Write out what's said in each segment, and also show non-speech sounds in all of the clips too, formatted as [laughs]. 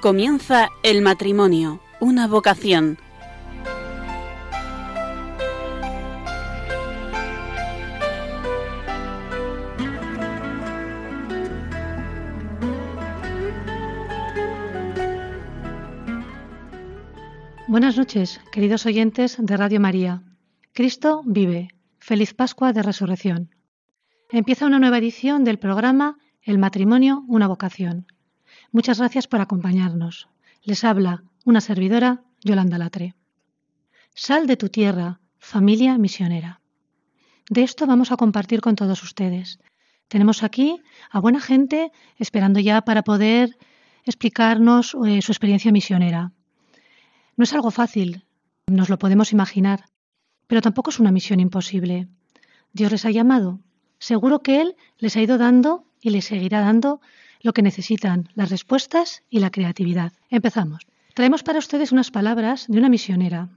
Comienza el matrimonio, una vocación. Buenas noches, queridos oyentes de Radio María. Cristo vive. Feliz Pascua de Resurrección. Empieza una nueva edición del programa El matrimonio, una vocación. Muchas gracias por acompañarnos. Les habla una servidora, Yolanda Latre. Sal de tu tierra, familia misionera. De esto vamos a compartir con todos ustedes. Tenemos aquí a buena gente esperando ya para poder explicarnos eh, su experiencia misionera. No es algo fácil, nos lo podemos imaginar, pero tampoco es una misión imposible. Dios les ha llamado. Seguro que Él les ha ido dando y les seguirá dando lo que necesitan, las respuestas y la creatividad. Empezamos. Traemos para ustedes unas palabras de una misionera.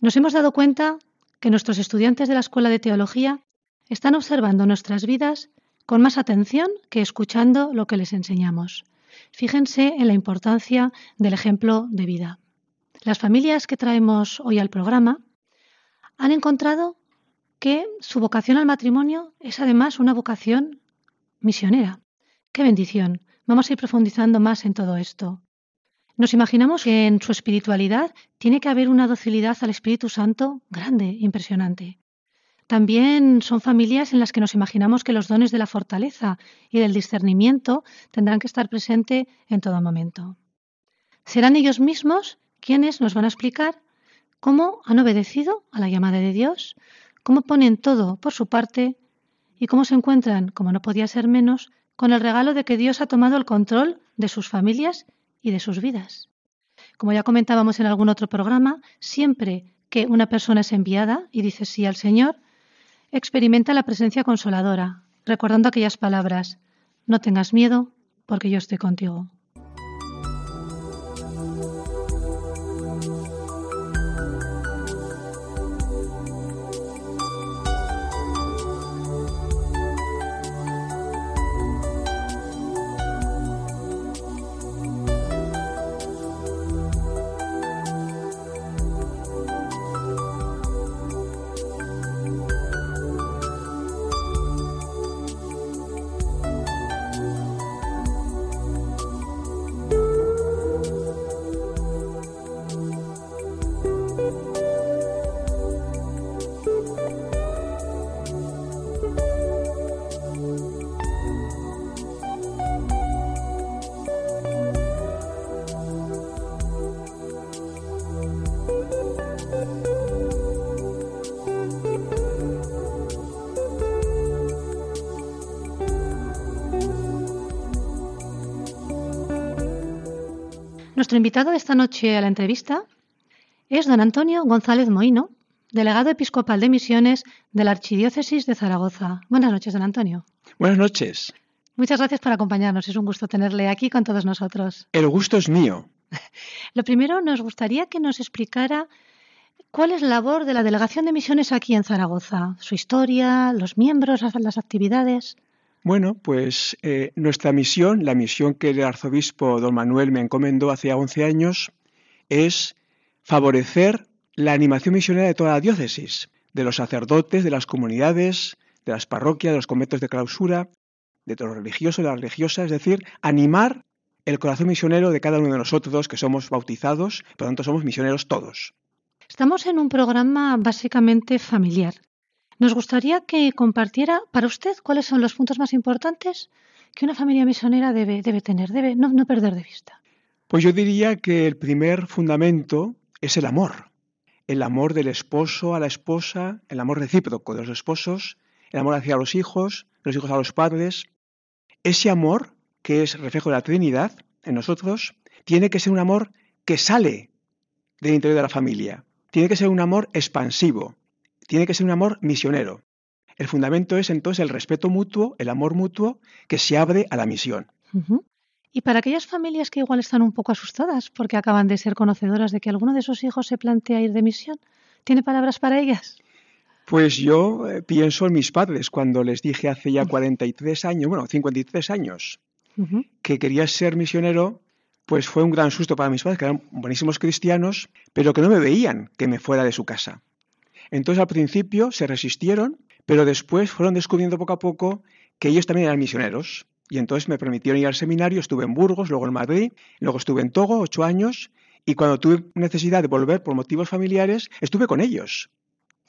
Nos hemos dado cuenta que nuestros estudiantes de la Escuela de Teología están observando nuestras vidas con más atención que escuchando lo que les enseñamos. Fíjense en la importancia del ejemplo de vida. Las familias que traemos hoy al programa han encontrado que su vocación al matrimonio es además una vocación misionera. ¡Qué bendición! Vamos a ir profundizando más en todo esto. Nos imaginamos que en su espiritualidad tiene que haber una docilidad al Espíritu Santo grande, impresionante. También son familias en las que nos imaginamos que los dones de la fortaleza y del discernimiento tendrán que estar presentes en todo momento. Serán ellos mismos quienes nos van a explicar cómo han obedecido a la llamada de Dios, cómo ponen todo por su parte y cómo se encuentran, como no podía ser menos, con el regalo de que Dios ha tomado el control de sus familias y de sus vidas. Como ya comentábamos en algún otro programa, siempre que una persona es enviada y dice sí al Señor, experimenta la presencia consoladora, recordando aquellas palabras, no tengas miedo, porque yo estoy contigo. Nuestro invitado de esta noche a la entrevista es don Antonio González Moino, delegado episcopal de misiones de la Archidiócesis de Zaragoza. Buenas noches, don Antonio. Buenas noches. Muchas gracias por acompañarnos. Es un gusto tenerle aquí con todos nosotros. El gusto es mío. [laughs] Lo primero, nos gustaría que nos explicara cuál es la labor de la Delegación de Misiones aquí en Zaragoza, su historia, los miembros, las actividades. Bueno, pues eh, nuestra misión, la misión que el arzobispo don Manuel me encomendó hace 11 años, es favorecer la animación misionera de toda la diócesis, de los sacerdotes, de las comunidades, de las parroquias, de los conventos de clausura, de los religiosos, de las religiosas, es decir, animar el corazón misionero de cada uno de nosotros que somos bautizados, por lo tanto somos misioneros todos. Estamos en un programa básicamente familiar. Nos gustaría que compartiera para usted cuáles son los puntos más importantes que una familia misionera debe, debe tener, debe no, no perder de vista. Pues yo diría que el primer fundamento es el amor. El amor del esposo a la esposa, el amor recíproco de los esposos, el amor hacia los hijos, los hijos a los padres. Ese amor, que es reflejo de la Trinidad en nosotros, tiene que ser un amor que sale del interior de la familia. Tiene que ser un amor expansivo, tiene que ser un amor misionero. El fundamento es entonces el respeto mutuo, el amor mutuo, que se abre a la misión. Y para aquellas familias que igual están un poco asustadas porque acaban de ser conocedoras de que alguno de sus hijos se plantea ir de misión, ¿tiene palabras para ellas? Pues yo eh, pienso en mis padres cuando les dije hace ya 43 años, bueno, 53 años, que quería ser misionero, pues fue un gran susto para mis padres, que eran buenísimos cristianos, pero que no me veían que me fuera de su casa. Entonces al principio se resistieron, pero después fueron descubriendo poco a poco que ellos también eran misioneros. Y entonces me permitieron ir al seminario, estuve en Burgos, luego en Madrid, luego estuve en Togo, ocho años, y cuando tuve necesidad de volver por motivos familiares, estuve con ellos.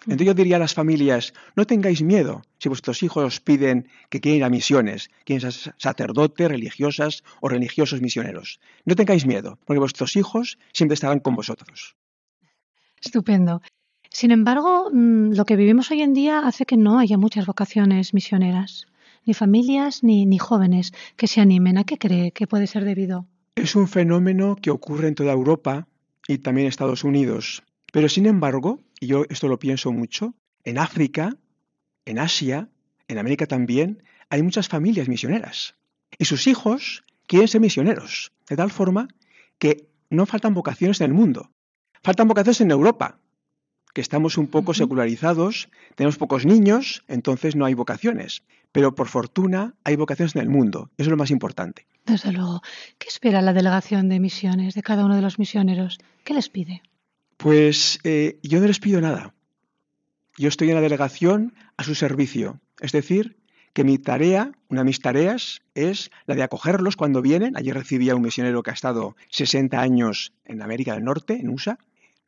Entonces yo diría a las familias, no tengáis miedo si vuestros hijos os piden que quieren ir a misiones, quieren ser sacerdotes, religiosas o religiosos misioneros. No tengáis miedo, porque vuestros hijos siempre estarán con vosotros. Estupendo. Sin embargo, mm, lo que vivimos hoy en día hace que no haya muchas vocaciones misioneras, ni familias ni, ni jóvenes que se animen. ¿A qué cree que puede ser debido? Es un fenómeno que ocurre en toda Europa y también en Estados Unidos. Pero sin embargo, y yo esto lo pienso mucho, en África, en Asia, en América también, hay muchas familias misioneras. Y sus hijos quieren ser misioneros, de tal forma que no faltan vocaciones en el mundo. Faltan vocaciones en Europa, que estamos un poco secularizados, tenemos pocos niños, entonces no hay vocaciones. Pero por fortuna hay vocaciones en el mundo. Eso es lo más importante. Desde luego. ¿Qué espera la delegación de misiones de cada uno de los misioneros? ¿Qué les pide? Pues eh, yo no les pido nada. Yo estoy en la delegación a su servicio. Es decir, que mi tarea, una de mis tareas, es la de acogerlos cuando vienen. Ayer recibí a un misionero que ha estado 60 años en América del Norte, en USA.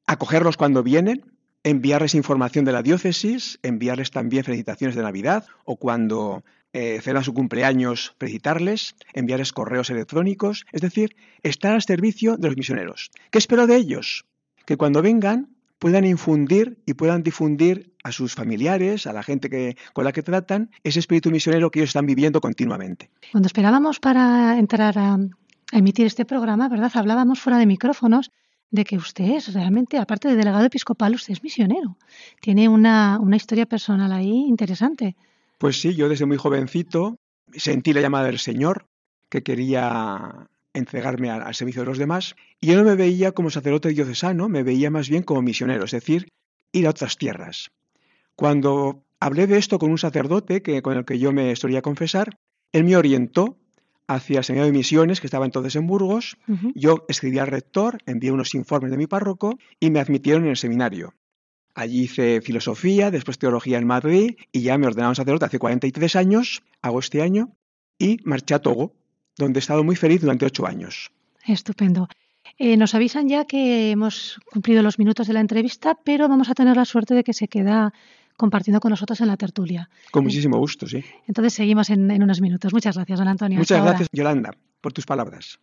Acogerlos cuando vienen, enviarles información de la diócesis, enviarles también felicitaciones de Navidad o cuando eh, su cumpleaños, felicitarles, enviarles correos electrónicos, es decir, estar al servicio de los misioneros. ¿Qué espero de ellos? que cuando vengan puedan infundir y puedan difundir a sus familiares, a la gente que, con la que tratan, ese espíritu misionero que ellos están viviendo continuamente. Cuando esperábamos para entrar a, emitir este programa, ¿verdad? Hablábamos fuera de micrófonos de que usted es realmente, aparte de delegado episcopal, usted es misionero. Tiene una, una historia personal ahí interesante. Pues sí, yo desde muy jovencito sentí la llamada del Señor, que quería entregarme al, servicio de los demás, y yo no me veía como sacerdote diocesano, me veía más bien como misionero, es decir, ir a otras tierras. Cuando hablé de esto con un sacerdote que, con el que yo me solía confesar, él me orientó hacia el seminario de misiones que estaba entonces en Burgos. Yo escribí al rector, envié unos informes de mi párroco y me admitieron en el seminario. Allí hice filosofía, después teología en Madrid y ya me ordenaron sacerdote hace 43 años, hago este año, y marché a Togo, donde he estado muy feliz durante ocho años. Estupendo. Eh, nos avisan ya que hemos cumplido los minutos de la entrevista, pero vamos a tener la suerte de que se queda compartiendo con nosotros en la tertulia. Con muchísimo gusto, sí. Entonces seguimos en, unos minutos. Muchas gracias, don Antonio. Muchas gracias, Yolanda, por tus palabras.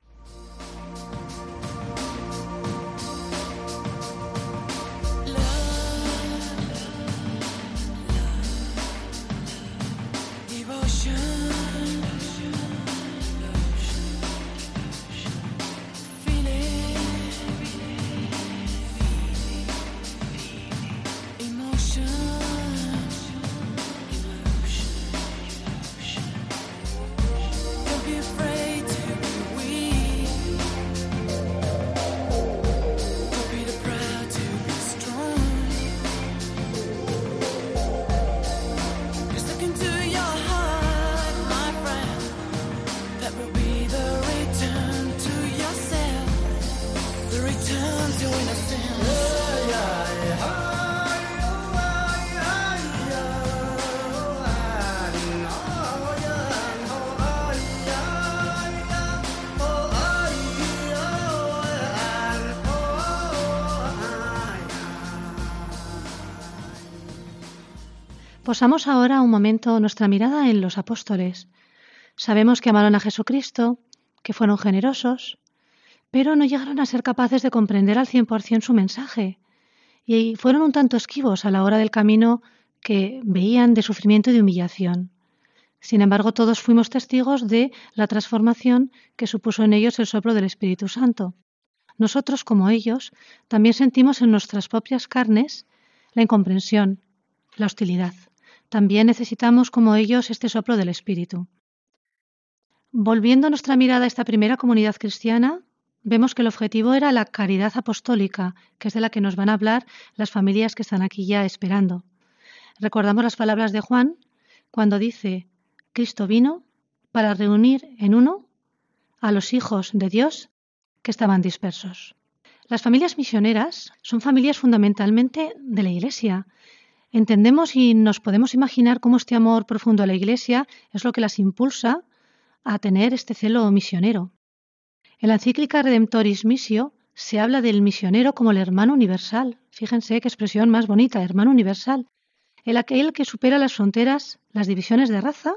Posamos ahora un momento nuestra mirada en los apóstoles. Sabemos que amaron a Jesucristo, que fueron generosos, pero no llegaron a ser capaces de comprender al 100% su mensaje y fueron un tanto esquivos a la hora del camino que veían de sufrimiento y de humillación. Sin embargo, todos fuimos testigos de la transformación que supuso en ellos el soplo del Espíritu Santo. Nosotros, como ellos, también sentimos en nuestras propias carnes la incomprensión, la hostilidad. También necesitamos, como ellos, este soplo del Espíritu. Volviendo nuestra mirada a esta primera comunidad cristiana, vemos que el objetivo era la caridad apostólica, que es de la que nos van a hablar las familias que están aquí ya esperando. Recordamos las palabras de Juan cuando dice, Cristo vino para reunir en uno a los hijos de Dios que estaban dispersos. Las familias misioneras son familias fundamentalmente de la Iglesia. Entendemos y nos podemos imaginar cómo este amor profundo a la Iglesia es lo que las impulsa a tener este celo misionero. En la encíclica Redemptoris Missio se habla del misionero como el hermano universal. Fíjense qué expresión más bonita, hermano universal. El aquel que supera las fronteras, las divisiones de raza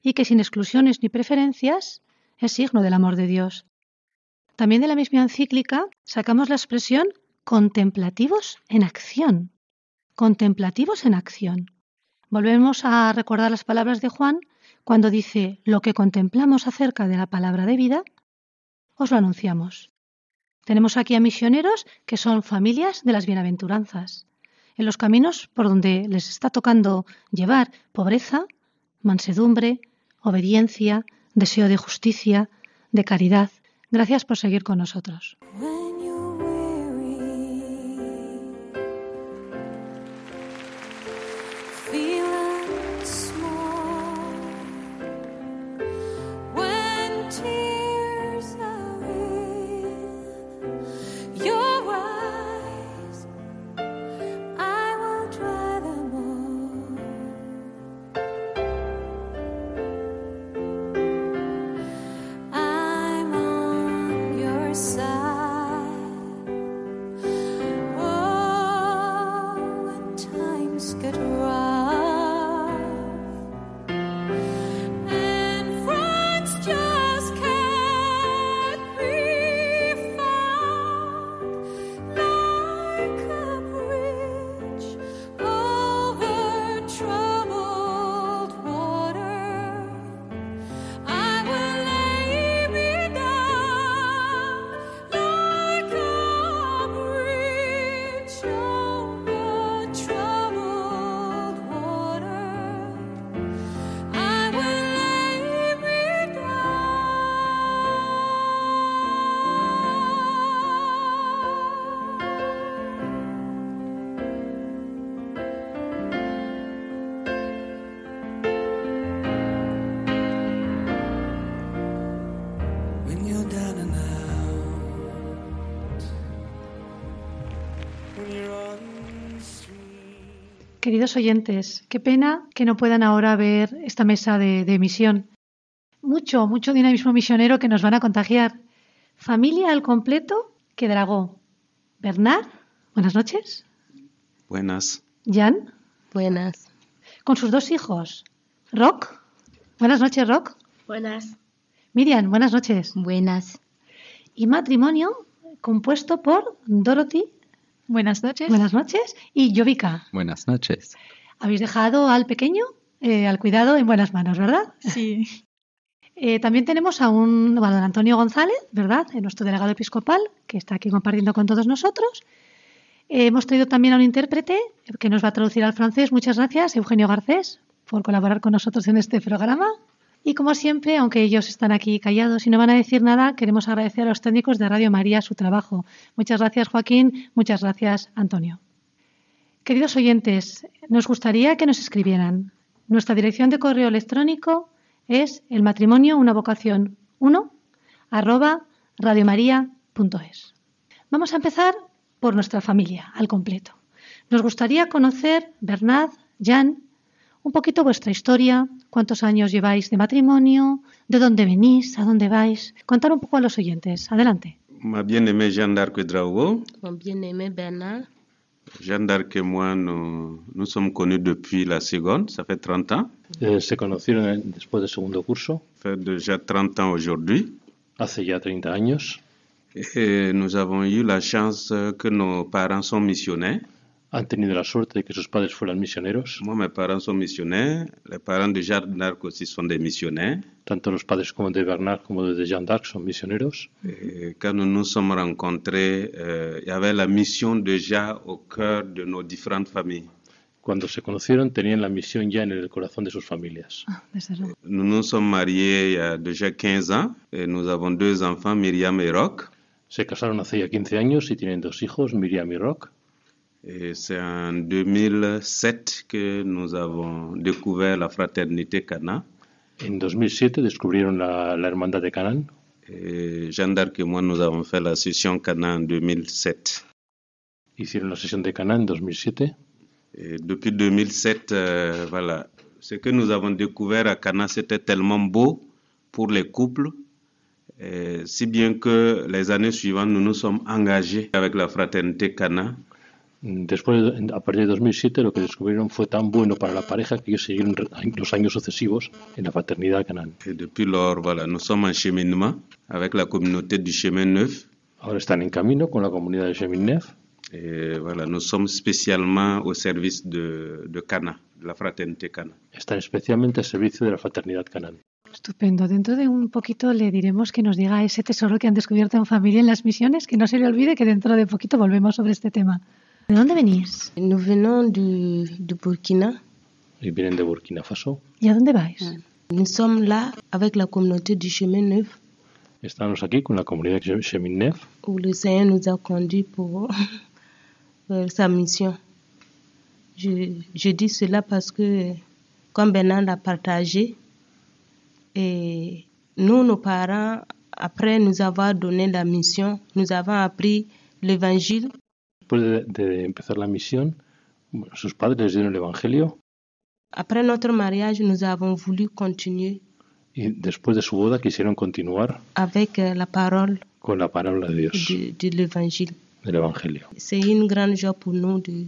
y que sin exclusiones ni preferencias es signo del amor de Dios. También de la misma encíclica sacamos la expresión contemplativos en acción. Contemplativos en acción. Volvemos a recordar las palabras de Juan cuando dice, lo que contemplamos acerca de la palabra de vida, os lo anunciamos. Tenemos aquí a misioneros que son familias de las bienaventuranzas, en los caminos por donde les está tocando llevar pobreza, mansedumbre, obediencia, deseo de justicia, de caridad. Gracias por seguir con nosotros. Queridos oyentes, qué pena que no puedan ahora ver esta mesa de, emisión. Mucho, mucho dinamismo misionero que nos van a contagiar. Familia al completo que dragó. Bernard, buenas noches. Buenas. Jan. Buenas. Con sus dos hijos. Rock. Buenas noches, Rock. Buenas. Miriam, buenas noches. Buenas. Y matrimonio compuesto por Dorothy Buenas noches. Buenas noches. Y Jovica. Buenas noches. Habéis dejado al pequeño eh, al cuidado en buenas manos, ¿verdad? Sí. [laughs] Eh, también tenemos a un don Antonio González, ¿verdad? Eh, nuestro delegado episcopal, que está aquí compartiendo con todos nosotros. hemos traído también a un intérprete que nos va a traducir al francés. Muchas gracias, Eugenio Garcés, por colaborar con nosotros en este programa. Y como siempre, aunque ellos están aquí callados y no van a decir nada, queremos agradecer a los técnicos de Radio María su trabajo. Muchas gracias, Joaquín. Muchas gracias, Antonio. Queridos oyentes, nos gustaría que nos escribieran. Nuestra dirección de correo electrónico es el matrimonio una vocación 1 arroba radiomaria.es. Vamos a empezar por nuestra familia al completo. Nos gustaría conocer, Bernard, Jan, un poquito vuestra historia, cuántos años lleváis de matrimonio, de dónde venís, a dónde vais. Contar un poco a los oyentes. Adelante. Ma bien-aimée Jeanne d'Arc Drago. Mon bien-aimé Bernard. Jeanne d'Arc et moi, nous, nous, sommes connus depuis la seconde, ça fait 30 ans. Eh, se conocieron después del segundo curso. Ça fait déjà 30 ans aujourd'hui. Hace ya 30 años. Et nous avons eu la chance que nos parents sont missionnaires. Han tenido la suerte de que sus padres fueran misioneros. Moi, mes parents sont missionnaires. Les parents de Jeanne d'Arc aussi sont des missionnaires. Tanto los padres como de Bernard como de Jeanne d'Arc son misioneros. Et quand nous nous sommes rencontrés, euh, il y avait la mission déjà au cœur de nos différentes familles. Cuando se conocieron, tenían la misión ya en el corazón de sus familias. Ah, nous nous sommes mariés il y a déjà 15 ans et nous avons deux enfants, Myriam et Rock. Se casaron hace ya 15 años y tienen dos hijos, Miriam y Rock. Et c'est en 2007 que nous avons découvert la fraternité Cana. En 2007 descubrieron la, la hermandad de Canaan. Et Jeanne d'Arc et moi, nous avons fait la session Cana en 2007. Hicieron la sesión de Cana en 2007. Et depuis 2007, euh, voilà, ce que nous avons découvert à Cana, c'était tellement beau pour les couples, si bien que les années suivantes, nous nous sommes engagés avec la fraternité Cana Después, de- a partir de 2007, lo que descubrieron fue tan bueno para la pareja que ellos siguieron los años sucesivos en la fraternidad Canaan. Et depuis lors, voilà, nous sommes en cheminement avec la communauté du chemin neuf. Ahora están en camino con la comunidad de Cheminef. Et voilà, nous sommes spécialement au service de, de Cana, de la fraternité Cana. Están especialmente al servicio de la fraternidad Canaan. Estupendo. Dentro de un poquito le diremos que nos diga ese tesoro que han descubierto en familia en las misiones, que no se le olvide que dentro de poquito volvemos sobre este tema. ¿De venís? Nous venons du, du Burkina. Y vienen de Burkina Faso. ¿Y a dónde vais? Nous sommes là avec la communauté du chemin neuf Estamos aquí con la comunidad de Cheminef, où le Seigneur nous a conduits pour [laughs] euh, sa mission. Je, je dis cela parce que, comme Bernard l'a partagé, et nous, nos parents, après nous avoir donné la mission, nous avons appris l'évangile Después de, de empezar la misión, sus padres les dieron el Evangelio Après notre mariage, nous avons voulu continuer y después de su boda quisieron continuar avec euh, la parole con la palabra de Dios, de, de l'évangile. del Evangelio. C'est une grande joie pour nous de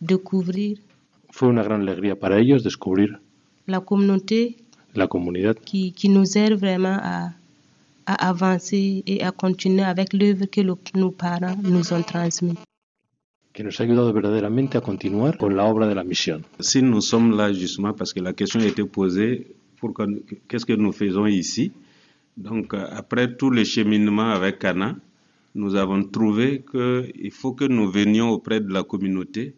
découvrir Fue una gran alegría para ellos descubrir la communauté la comunidad qui, qui nous aide vraiment à, à avancer et à continuer avec l'œuvre que le- nos parents nous ont transmise. Que nos ha ayudado verdaderamente a continuar con la obra de la misión. Si nous sommes là justement parce que la question a été posée, qu'est-ce que nous faisons ici? Donc euh, après tout le cheminement avec Cana, nous avons trouvé qu'il faut que nous venions auprès de la communauté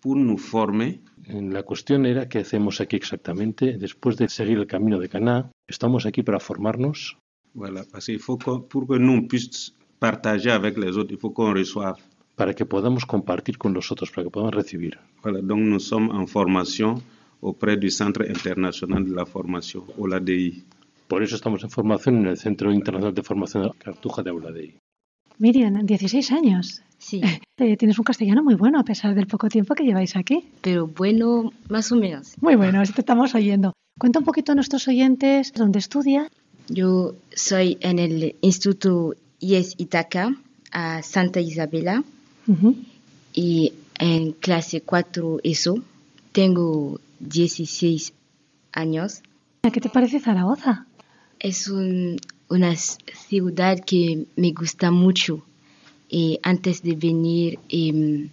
pour nous former La cuestión era qué hacemos aquí exactamente. Después de seguir el camino de Caná, estamos aquí para formarnos, Voilà, parce qu'il faut que, pour que nous puissions partager avec les autres, il faut qu'on reçoive. Para que podamos compartir con los otros, para que podamos recibir. Voilà, donc nous sommes en formation auprès du Centre international de la formation, OLADI. Por eso estamos en formación en el Centro Internacional de Formación de Cartuja de Auladei. Miriam, 16 años. Sí, [laughs] Eh, tienes un castellano muy bueno a pesar del poco tiempo que lleváis aquí. pero bueno, más o menos. Muy bueno, eso te estamos oyendo. Cuenta un poquito a nuestros oyentes dónde estudia. Yo soy en el Instituto IES Itaca a Santa Isabela Ujú. y en clase 4 ESO. Tengo 16 años. ¿Qué te parece Zaragoza? Es un- una ciudad que me gusta mucho. Y antes de venir, em,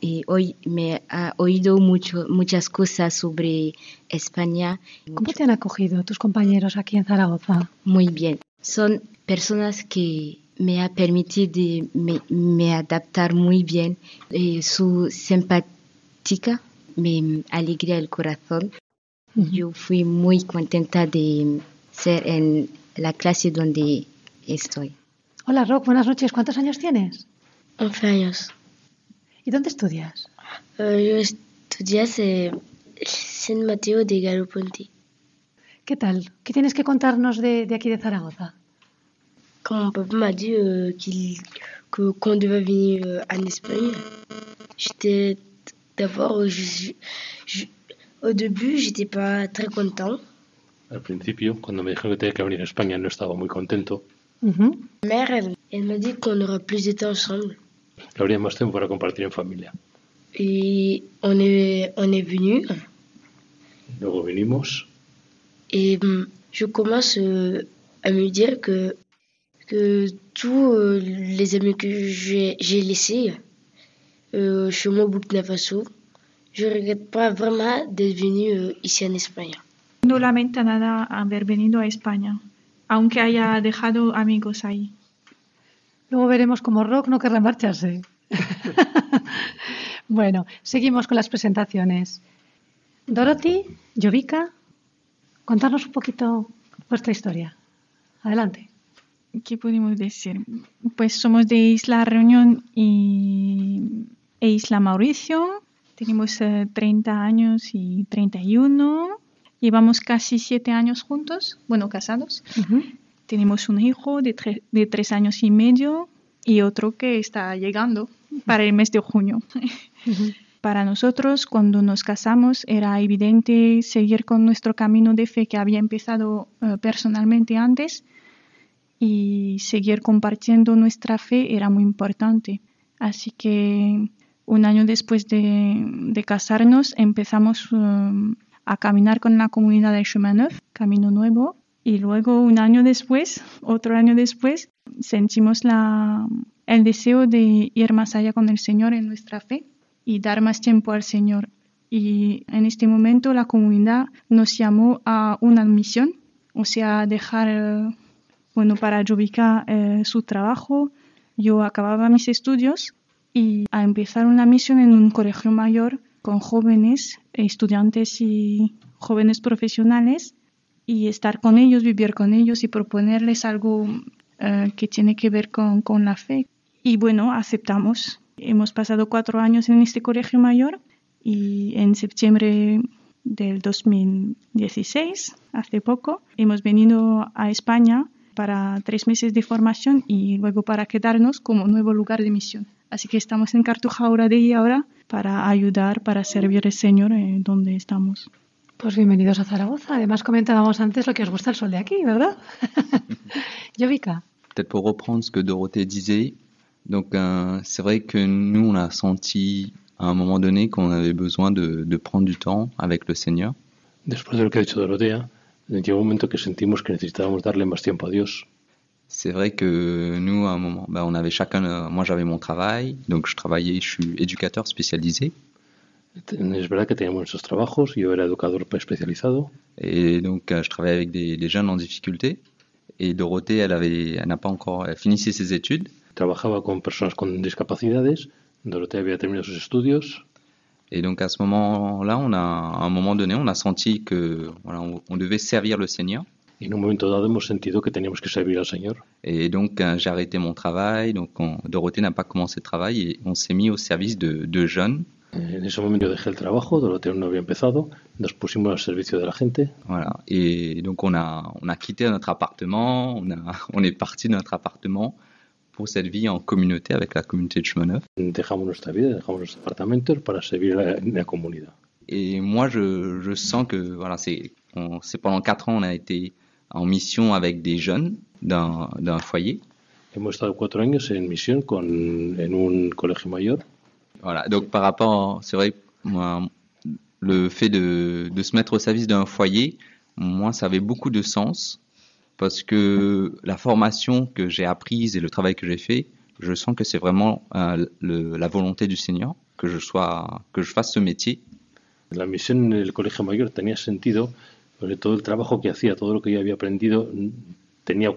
y hoy me ha oído mucho, muchas cosas sobre España. ¿Cómo te han acogido tus compañeros aquí en Zaragoza? Muy bien. Son personas que me ha permitido de me, me adaptar muy bien. Eh, su simpática me alegra el corazón. Yo fui muy contenta de ser en la clase donde estoy. Hola, Rock, buenas noches. ¿Cuántos años tienes? 11 años. ¿Y dónde estudias? Eh, yo estudié en San Mateo de Garibaldi. ¿Qué tal? ¿Qué tienes que contarnos de, de aquí de Zaragoza? Quand mon papa m'a dit euh, qu'il- que qu'on devait venir euh, en Espagne, j'étais d'abord, euh, je- je- au début, j'étais pas très content. Al principio, cuando me dijeron que tenía que venir a España, no estaba muy contento. Ujú. Ma mère, elle, elle m'a dit qu'on aura plus de temps ensemble. Que habría más tiempo para compartir en familia. Et on est, on est venu Luego vinimos et hum, je commence euh, à me dire que, que tous euh, les amis que j'ai laissés euh, chez moi au Burkina Faso, je regrette pas vraiment d'être venu euh, ici en Espagne. No lamenta nada haber venido a España, aunque haya dejado amigos ahí. Luego veremos cómo Rock no querrá marcharse. [laughs] bueno, seguimos con las presentaciones. Dorothy, Jovica, contarnos un poquito vuestra historia. Adelante. ¿Qué podemos decir? Pues somos de Isla Reunión y, e Isla Mauricio. Tenemos eh, 30 años y 31. Llevamos casi 7 años juntos, bueno, casados. Ujú. Tenemos un hijo de, tre- de tres años y medio y otro que está llegando para el mes de junio. Para nosotros, cuando nos casamos, era evidente seguir con nuestro camino de fe que había empezado eh, personalmente antes y seguir compartiendo nuestra fe era muy importante. Así que un año después de, casarnos empezamos um, a caminar con la comunidad de Neuf, Camino Nuevo, y luego un año después, otro año después, sentimos la, el deseo de ir más allá con el Señor en nuestra fe y dar más tiempo al Señor. Y en este momento la comunidad nos llamó a una misión, o sea, dejar, bueno, para Jovika eh, su trabajo. Yo acababa mis estudios y a empezar una misión en un colegio mayor con jóvenes, estudiantes y jóvenes profesionales y estar con ellos, vivir con ellos y proponerles algo eh, que tiene que ver con, con la fe. Y bueno, aceptamos. Hemos pasado cuatro años en este colegio mayor y en septiembre del 2016, hace poco, hemos venido a España para tres meses de formación y luego para quedarnos como nuevo lugar de misión. Así que estamos en Cartuja ahora de ahí ahora para ayudar, para servir al Señor en donde estamos. Pues bienvenidos a Zaragoza. Además comentábamos antes lo que os gusta el sol de aquí, ¿verdad? [laughs] Jovika. Peut-être pour reprendre ce que Dorothée disait, donc euh, c'est vrai que nous on a senti à un moment donné qu'on avait besoin de, de prendre du temps avec le Seigneur. Después de lo que ha dicho Dorotea, llegó un momento que sentimos que necesitábamos darle más tiempo a Dios. C'est vrai que nous à un moment, ben, on avait chacun, euh, moi j'avais mon travail, donc je travaillais, je suis éducateur spécialisé. Es verdad que teníamos nuestros trabajos, yo era educador especializado Et donc, euh, je travaillais avec des, des jeunes en difficulté. Et Dorothée, elle avait, elle n'a pas encore, elle finissait ses études. trabajaba con personas con discapacidades, Dorotea había terminado sus estudios Et donc, à ce moment-là, on a, à un moment donné, on a senti que, voilà, on, on devait servir le Seigneur. en un momento dado hemos sentido que teníamos que servir al Señor. Et donc, euh, j'ai arrêté mon travail. Donc, on- Dorothée n'a pas commencé le travail et on s'est mis au service de, de jeunes. En ese momento yo dejé el trabajo, Dorotea no había empezado, nos pusimos al servicio de la gente Voilà. Et donc, on a, on a quitté notre appartement. On a, [laughs] on est parti de notre appartement pour cette vie en communauté avec la communauté de Chemin Neuf. dejamos nuestra vida, dejamos nuestros apartamentos para servir la, la comunidad. Et moi, je, je sens que voilà, c'est pendant quatre ans, on a été en mission avec des jeunes d'un d'un foyer. Hemos estado cuatro años en misión con, en un colegio mayor. Voilà. Donc par rapport, c'est vrai, moi, le fait de, de se mettre au service d'un foyer, moi, ça avait beaucoup de sens parce que la formation que j'ai apprise et le travail que j'ai fait, je sens que c'est vraiment euh, le- la volonté du Seigneur que je sois, que je fasse ce métier. La misión en el colegio mayor tenía sentido, porque todo el trabajo que hacía, todo lo que yo había aprendido, mm, tenía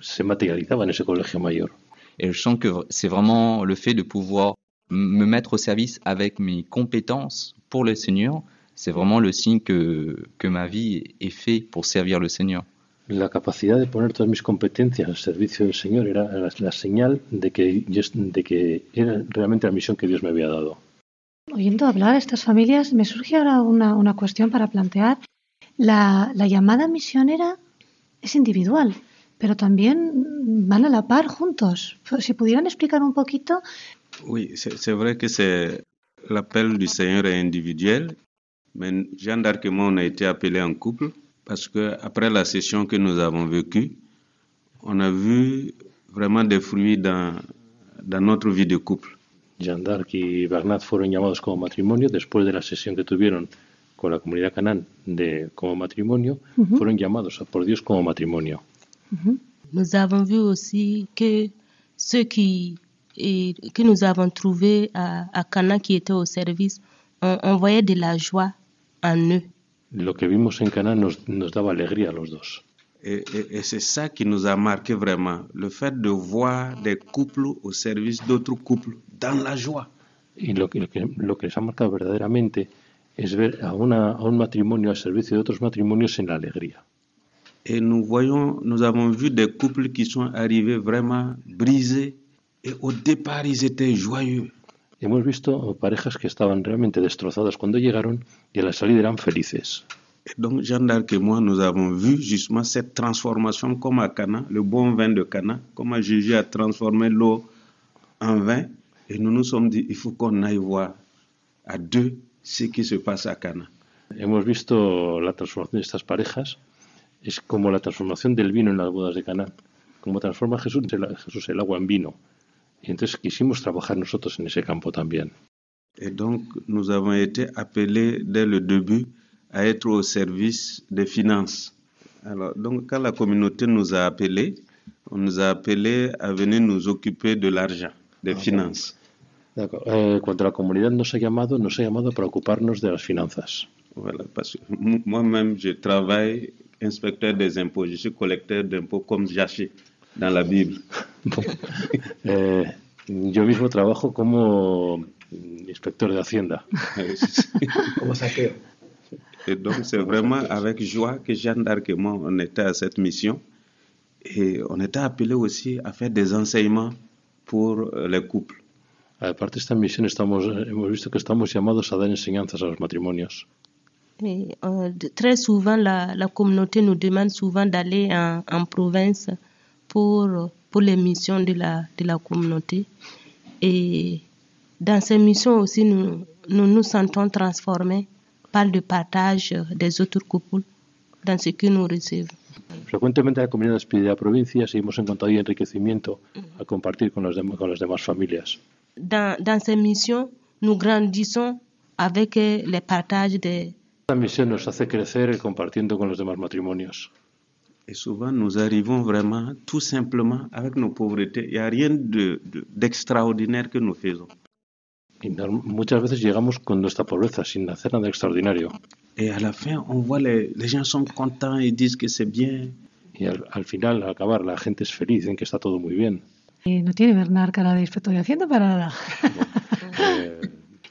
se materializaba en ese colegio mayor. Et je sens que c'est vraiment le fait de pouvoir me mettre au service avec mes compétences pour le Seigneur, c'est vraiment le signe que, que ma vie est faite pour servir le Seigneur. La capacidad de poner todas mis competencias al servicio del Señor era la, la señal de que, yo, de que era realmente la misión que Dios me había dado. Oyendo hablar a estas familias, me surge ahora una, una cuestión para plantear. La, la llamada misionera es individual, pero también van a la par juntos. Si pudieran explicar un poquito, Oui, c'est vrai que c'est l'appel du Seigneur est individuel, mais Jeanne d'Arc et moi, on a été appelés en couple parce que après la session que nous avons vécue, on a vu vraiment des fruits dans, dans notre vie de couple. Jean d'Arc y Bernat fueron llamados como matrimonio después de la sesión que tuvieron con la comunidad Canán de, como matrimonio, Ujú. fueron llamados por Dios como matrimonio. Nous avons vu aussi que ceux qui, et- que nous avons trouvés à, à Cana qui étaient au service, on, on voyait de la joie en eux. Lo que vimos en Canaán nos, nos daba alegría a los dos. Et, et- et c'est ça qui nous a marqué vraiment, le fait de voir des couples au service d'autres couples dans la joie. Y lo que, lo que, lo que les ha marcado verdaderamente es ver a, una, a un matrimonio al servicio de otros matrimonios en la alegría. Et nous voyons, nous avons vu des couples qui sont arrivés vraiment brisés. Et au départ, ils étaient joyeux. Hemos visto parejas que estaban realmente destrozadas cuando llegaron y a la salida eran felices. Donc Jeanne d'Arc et moi, nous avons vu justement cette transformation comme à Cana, le bon vin de Cana, comment Jésus a transformé l'eau en vin. Et nous nous sommes dit, il faut qu'on aille voir à deux ce qui se passe à Cana. Hemos visto la transformación de estas parejas, es como la transformación del vino en las bodas de Cana, como transforma Jesús Jesús el agua en vino. Y entonces quisimos trabajar nosotros en ese campo también. Et donc, nous avons été appelés dès le début à être au service des finances. Alors, donc, quand la communauté nous a appelés, on nous a appelés à venir nous occuper de l'argent, des finances. D'accord. Eh, cuando la comunidad nos ha llamado, nos ha llamado para ocuparnos de las finanzas. Voilà, parce que moi-même, je travaille inspecteur des impôts, je suis collecteur d'impôts comme Jaché dans la Bible. [laughs] Eh, yo mismo trabajo como inspector de Hacienda. [laughs] Como saqueo. Et donc, c'est vraiment avec joie que Jeanne d'Arc et moi, on était à cette mission. Et on était appelés aussi à faire des enseignements pour euh, les couples. Aparte de esta misión, estamos, hemos visto que estamos llamados a dar enseñanzas a los matrimonios. Et, euh, très souvent, la, la communauté nous demande souvent d'aller en, en province pour, pour les missions de la, de la communauté. Et dans ces missions aussi, nous nous, nous sentons transformés par le partage des autres couples dans ce que nous recevons. Frecuentemente la comunidad nos pide a provincias y hemos encontrado enriquecimiento a compartir con, los con las demás familias. Dans, dans ces missions, nous grandissons avec les partages des, Esta misión nos hace crecer compartiendo con los demás matrimonios. Et souvent, nous arrivons vraiment tout simplement avec nos pauvretés. Il n'y a rien de- de- d'extraordinaire que nous faisons. Y muchas veces llegamos con nuestra pobreza sin hacer nada extraordinario. Et à la fin, on voit les, les gens sont contents, disent que c'est bien. Y al, al final, al acabar, la gente es feliz en que está todo muy bien. Eh, no tiene Bernard cara de inspector de Hacienda para nada. [laughs] Eh,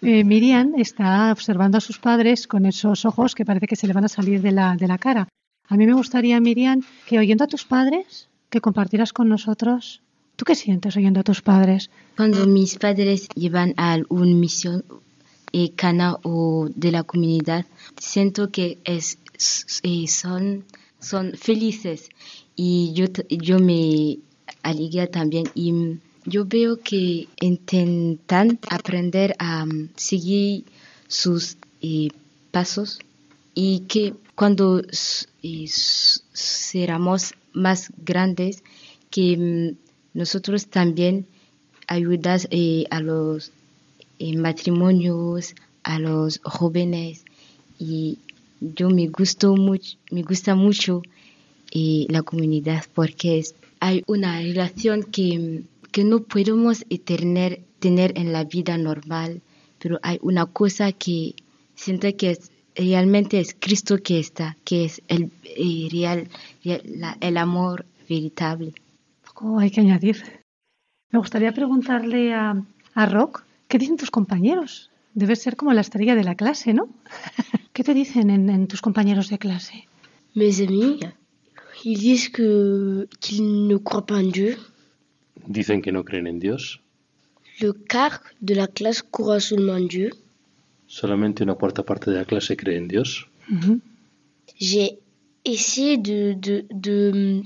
Eh, Miriam está observando a sus padres con esos ojos que parece que se le van a salir de la, de la cara. A mí me gustaría, Miriam, que oyendo a tus padres, que compartieras con nosotros. ¿Tú qué sientes oyendo a tus padres? Cuando mis padres llevan a una misión eh, cana o de la comunidad, siento que es, eh, son, son felices y yo, yo me alegra también y yo veo que intentan aprender a mm, seguir sus eh, pasos y que cuando s- eh, s- seramos más grandes, que mm, nosotros también ayudas eh, a los eh, matrimonios, a los jóvenes. Y yo me gustó mucho, me gusta mucho eh, la comunidad porque hay una relación que, que no podemos eh, tener, tener en la vida normal, pero hay una cosa que siento que es, realmente es Cristo que está, que es el eh, real, real- la- el amor veritable. Poco hay que añadir. Me gustaría preguntarle a, a Rock, ¿qué dicen tus compañeros? Debes ser como la estrella de la clase, ¿no? [laughs] ¿Qué te dicen en, en tus compañeros de clase? Mes amis, ils disent que qu'ils ne croient pas en Dieu. dicen que no creen en Dios. Le quart de la classe croit seulement en Dieu. Solamente una cuarta parte de la clase cree en Dios. Ujú. J'ai essayé de, de, de,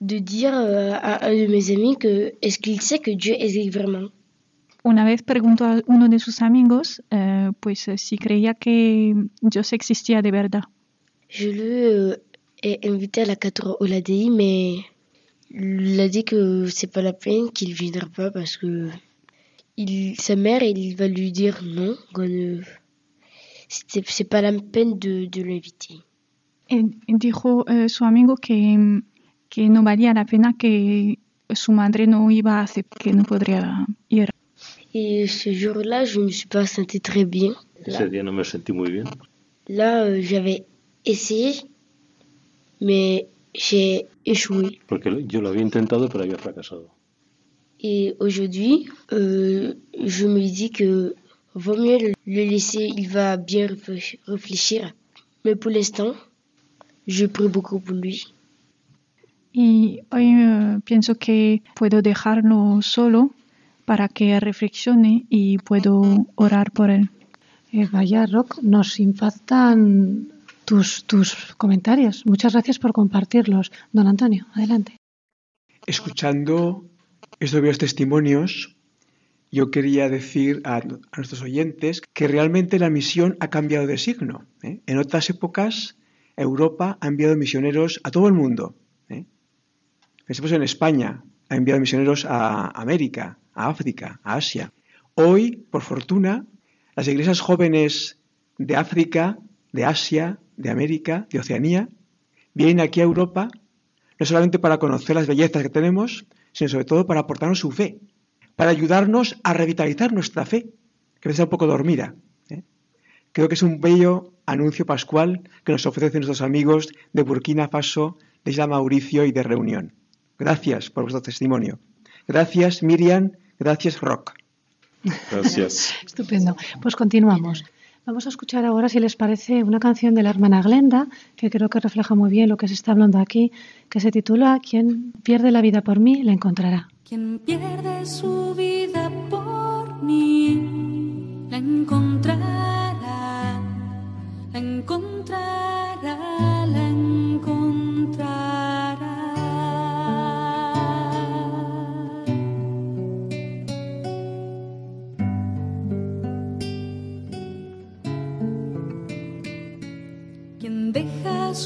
de dire euh, à un de mes amis que est-ce qu'il sait que Dieu existe vraiment? Una vez preguntó a uno de sus amigos eh, pues eh, si creía que Dios existía de verdad. Je lui euh, ai invité à la 4 au l'ADI, mais il a dit que c'est pas la peine, qu'il viendra pas parce que il, sa mère, il va lui dire non, c'est pas la peine de, de l'inviter. Dijo eh, su amigo que, que no valía la pena que su madre no iba a aceptar, que no podría ir. Et ce jour-là, je me suis pas sentie très bien. Ese día no me sentí muy bien. Là, euh, j'avais essayé, mais j'ai échoué. Porque yo lo había intentado, pero había fracasado. Et aujourd'hui, euh, je me dis que vaut mieux le le laisser, il va bien réfléch- réfléchir. Mais pour l'instant, je prie beaucoup pour lui. Y hoy eh, pienso que puedo dejarlo solo para que reflexione y puedo orar por él. Eh, vaya, Rock, nos impactan tus, tus comentarios. Muchas gracias por compartirlos. Don Antonio, adelante. Escuchando estos varios testimonios, yo quería decir a, nuestros oyentes que realmente la misión ha cambiado de signo. ¿eh? En otras épocas, Europa ha enviado misioneros a todo el mundo. ¿eh? En España, ha enviado misioneros a América, a África, a Asia. Hoy, por fortuna, las iglesias jóvenes de África, de Asia, de América, de Oceanía, vienen aquí a Europa no solamente para conocer las bellezas que tenemos, sino sobre todo para aportarnos su fe, para ayudarnos a revitalizar nuestra fe, que está un poco dormida. ¿eh? Creo que es un bello anuncio pascual que nos ofrecen nuestros amigos de Burkina Faso, de Isla Mauricio y de Reunión. Gracias por vuestro testimonio. Gracias, Miriam. Gracias, Rock. Gracias. Estupendo. Pues continuamos. Vamos a escuchar ahora, si les parece, una canción de la hermana Glenda, que creo que refleja muy bien lo que se está hablando aquí, que se titula Quien pierde la vida por mí, la encontrará. Quien pierde su vida por mí, la encontrará, la encontrará, la encontrará.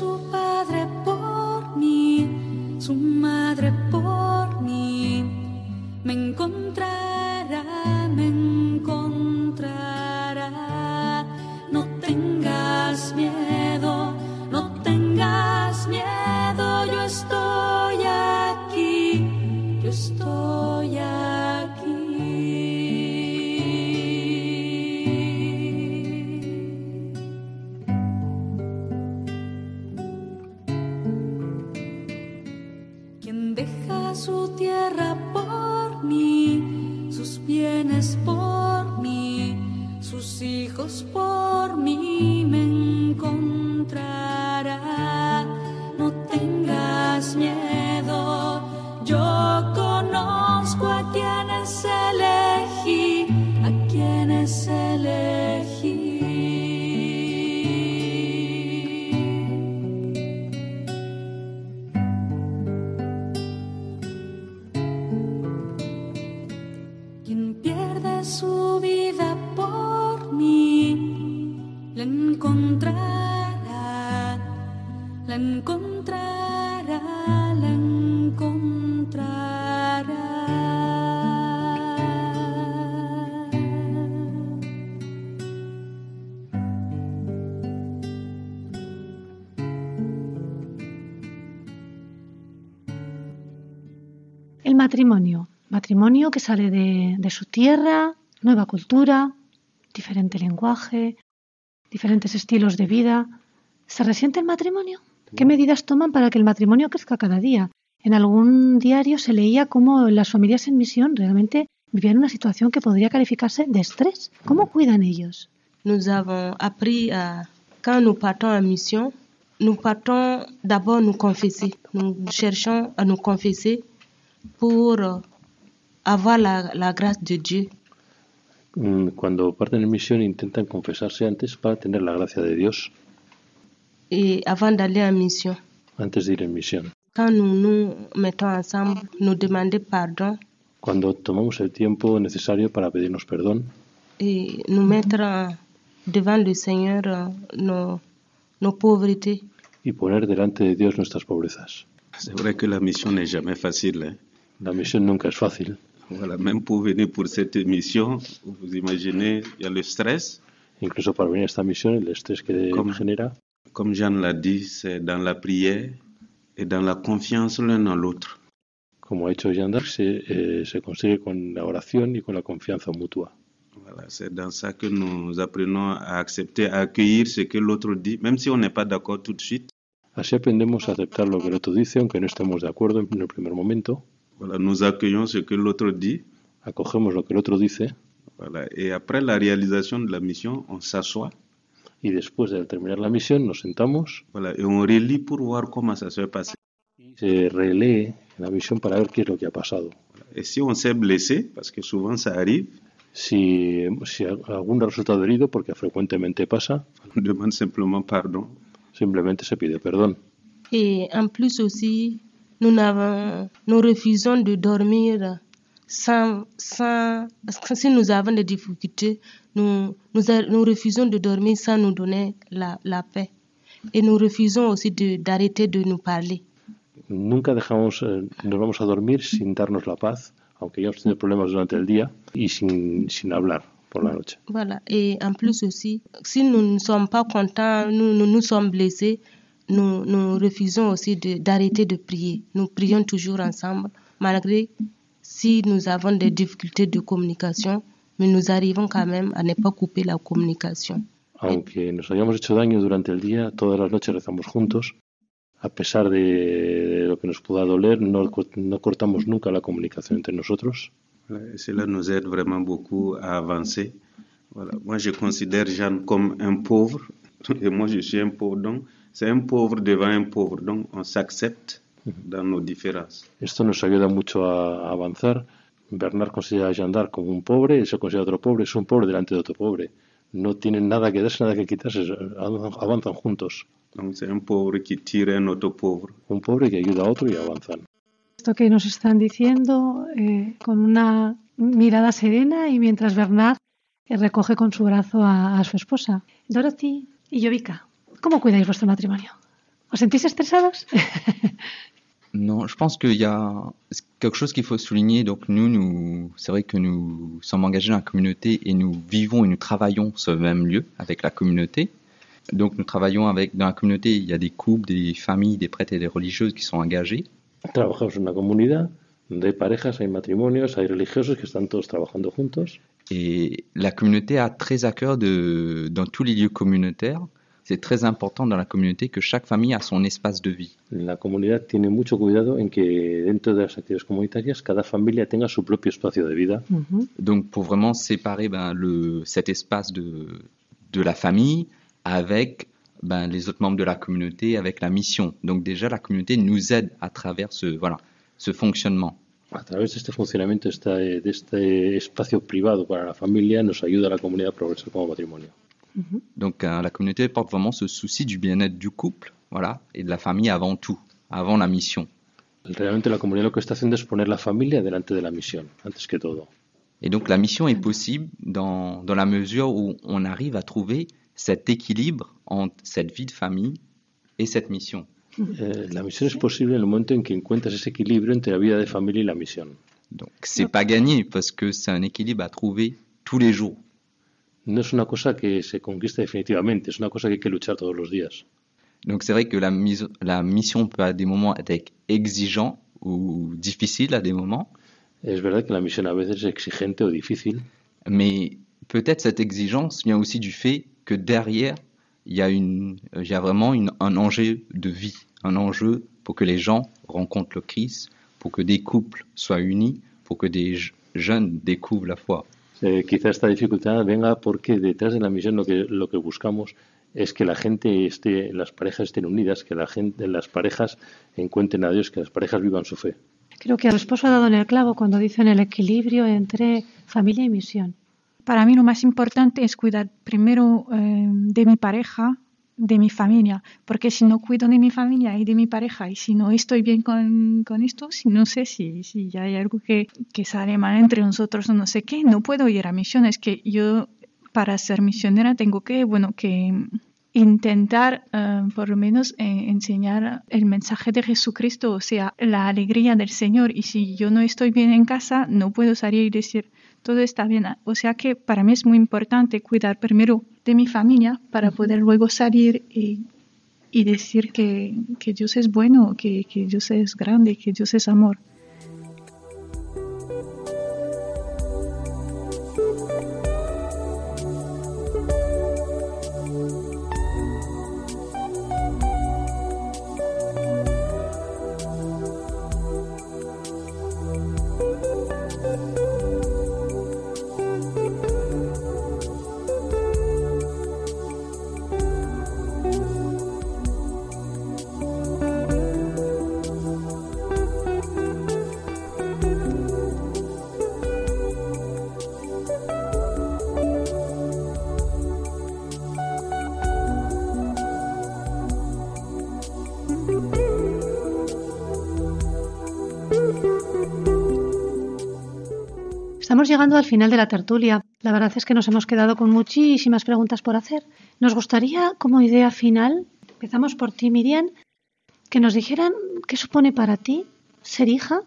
Su padre por mí, su madre por mí, me encontrará, miedo, yo conozco a quienes elegí, a quienes elegí. Quien pierde su vida por mí, la encontrará, la encontrará, matrimonio. Matrimonio que sale de, de su tierra, nueva cultura, diferente lenguaje, diferentes estilos de vida. ¿Se resiente el matrimonio? ¿Qué medidas toman para que el matrimonio crezca cada día? En algún diario se leía cómo las familias en misión realmente vivían una situación que podría calificarse de estrés. ¿Cómo cuidan ellos? Nous avons appris à, quand nous partons en mission, nous partons d'abord nous confesser. Nous cherchons à nous confesser pour avoir la, la grâce de Dieu. Mm, Cuando parten en misión intentan confesarse antes para tener la gracia de Dios Et avant d'aller en mission, antes de ir en misión. quand nous nous mettons ensemble, nous demander pardon Cuando tomamos el tiempo necesario para pedirnos perdón et nous mettre devant le Seigneur euh, nos, nos pauvretés. y poner delante de Dios nuestras pobrezas. C'est vrai que la mission n'est jamais facile. hein. La misión nunca es fácil. Voilà, même pour venir pour cette mission, vous imaginez, il y a le stress. Incluso para venir a esta misión, el estrés que ¿Cómo? genera, Comme Jean l'a dit, c'est dans la prière et dans la confiance l'un en l'autre. como ha hecho Jean d'Arc, se, eh, se consigue con la oración y con la confianza mutua. Voilà, c'est dans ça que nous apprenons à accepter, à accueillir ce que l'autre dit, même si on n'est pas d'accord tout de suite. Así aprendemos a aceptar lo que el otro dice, aunque no estemos de acuerdo en el primer momento. Voilà, nous accueillons ce que l'autre dit. Acogemos lo que el otro dice Voilà, et après la réalisation de la mission, on s'assoit y después de terminar la misión nos sentamos voilà, et on relit pour voir comment ça s'est passé. y se relee la misión para ver qué es lo que ha pasado. Et si on s'est blessé, parce que souvent ça arrive, Si, si algún resultado herido, porque frecuentemente pasa, on demande simplement pardon. Simplemente se pide perdón. Et en plus aussi, nous, nous refusons de dormir sans, sans, si nous avons des difficultés, nous, nous, nous refusons de dormir sans nous donner la, la paix. Et nous refusons aussi de- d'arrêter de, nous parler. Nunca dejamos, eh, nos vamos a dormir sin darnos la paz, aunque hayamos tenido problemas durante el día y sin, sin hablar por la noche. Voilà. Et en plus aussi, si nous ne sommes pas contents, nous nous, nous sommes blessés, nous, nous refusons aussi de- d'arrêter de, prier. Nous prions toujours ensemble, malgré si nous avons des difficultés de communication, mais nous arrivons quand même à ne pas couper la communication. Aunque nos hayamos hecho daño durante el día, todas las noches rezamos juntos. A pesar de lo que nos pueda doler, no, no cortamos nunca la comunicación entre nosotros. Voilà, et Cela nous aide vraiment beaucoup à avancer. Voilà. Moi, je considère Jeanne comme un pauvre, [laughs] et moi, je suis un pauvre. Donc, c'est un pauvre devant un pauvre. Donc, on s'accepte dans nos différences. Esto nos ayuda mucho a, avanzar. Bernard considera a d'Arc como un pobre, él se considera otro pobre, es un pobre delante de otro pobre. No tienen nada que darse, nada que quitarse, avanzan, juntos. Donc, c'est un pauvre qui tire un autre pauvre. Un pobre que ayuda a otro y avanzan. Esto que nos están diciendo eh, con una mirada serena y mientras Bernard eh, recoge con su brazo a, a su esposa. Dorothy y Jovica, ¿cómo cuidáis vuestro matrimonio? ¿Os sentís estresados? [laughs] Non, je pense qu'il y a quelque chose qu'il faut souligner. Donc nous, nous, c'est vrai que nous sommes engagés dans la communauté et nous vivons et nous travaillons sur le même lieu avec la communauté. Donc nous travaillons avec dans la communauté, il y a des couples, des familles, des prêtres et des religieuses qui sont engagés. Trabajamos en una comunidad hay parejas, hay matrimonios, hay religiosos que están todos trabajando juntos. Et la communauté a très à cœur de, dans tous les lieux communautaires, c'est très important dans la communauté que chaque famille a son espace de vie. La comunidad tiene mucho cuidado en que dentro de las actividades comunitarias cada familia tenga su propio espacio de vida. Ujú. Donc pour vraiment séparer ben, le, cet espace de, de la famille avec ben, les autres membres de la communauté, avec la mission. Donc déjà la communauté nous aide à travers ce, voilà, ce fonctionnement. A través de este funcionamiento, de este espacio privado para la familia, nos ayuda a la comunidad a progresar como matrimonio. Donc euh, la communauté porte vraiment ce souci du bien-être du couple voilà, et de la famille avant tout, avant la mission. Realmente la comunidad lo que está haciendo es poner la familia delante de la misión, antes que todo. Et donc la mission est possible dans, dans la mesure où on arrive à trouver cet équilibre entre cette vie de famille et cette mission. Eh, la misión es posible en el momento en que encuentras ese equilibrio entre la vida de familia y la misión. Donc c'est pas gagné parce que c'est un équilibre à trouver tous les jours. No es una cosa que se conquista definitivamente, es una cosa que hay que luchar todos los días. Donc c'est vrai que la, mise- la mission peut à des moments être exigeant ou difficile à des moments, Es verdad que la misión a veces es exigente o difícil, mais peut-être cette exigence vient aussi du fait que derrière, il y a, une, il y a vraiment une- un enjeu de vie, un enjeu pour que les gens rencontrent le Christ, pour que des couples soient unis, pour que des je- jeunes découvrent la foi. Eh, quizá esta dificultad venga porque detrás de la misión lo que, lo que buscamos es que la gente esté, las parejas estén unidas, que la gente, las parejas encuentren a Dios, que las parejas vivan su fe. Creo que el esposo ha dado en el clavo cuando dicen el equilibrio entre familia y misión. Para mí lo más importante es cuidar primero eh, de mi pareja, de mi familia, porque si no cuido de mi familia y de mi pareja y si no estoy bien con, con esto, si no sé si, si ya hay algo que, que sale mal entre nosotros o no sé qué, no puedo ir a misiones, que yo para ser misionera tengo que, bueno, que intentar eh, por lo menos eh, enseñar el mensaje de Jesucristo, o sea, la alegría del Señor. Y si yo no estoy bien en casa, no puedo salir y decir, todo está bien. O sea que para mí es muy importante cuidar primero de mi familia para poder luego salir y, y decir que, que Dios es bueno, que, que Dios es grande, que Dios es amor. Llegando al final de la tertulia. La verdad es que nos hemos quedado con muchísimas preguntas por hacer. Nos gustaría, como idea final, empezamos por ti, Miriam, que nos dijeran qué supone para ti ser hija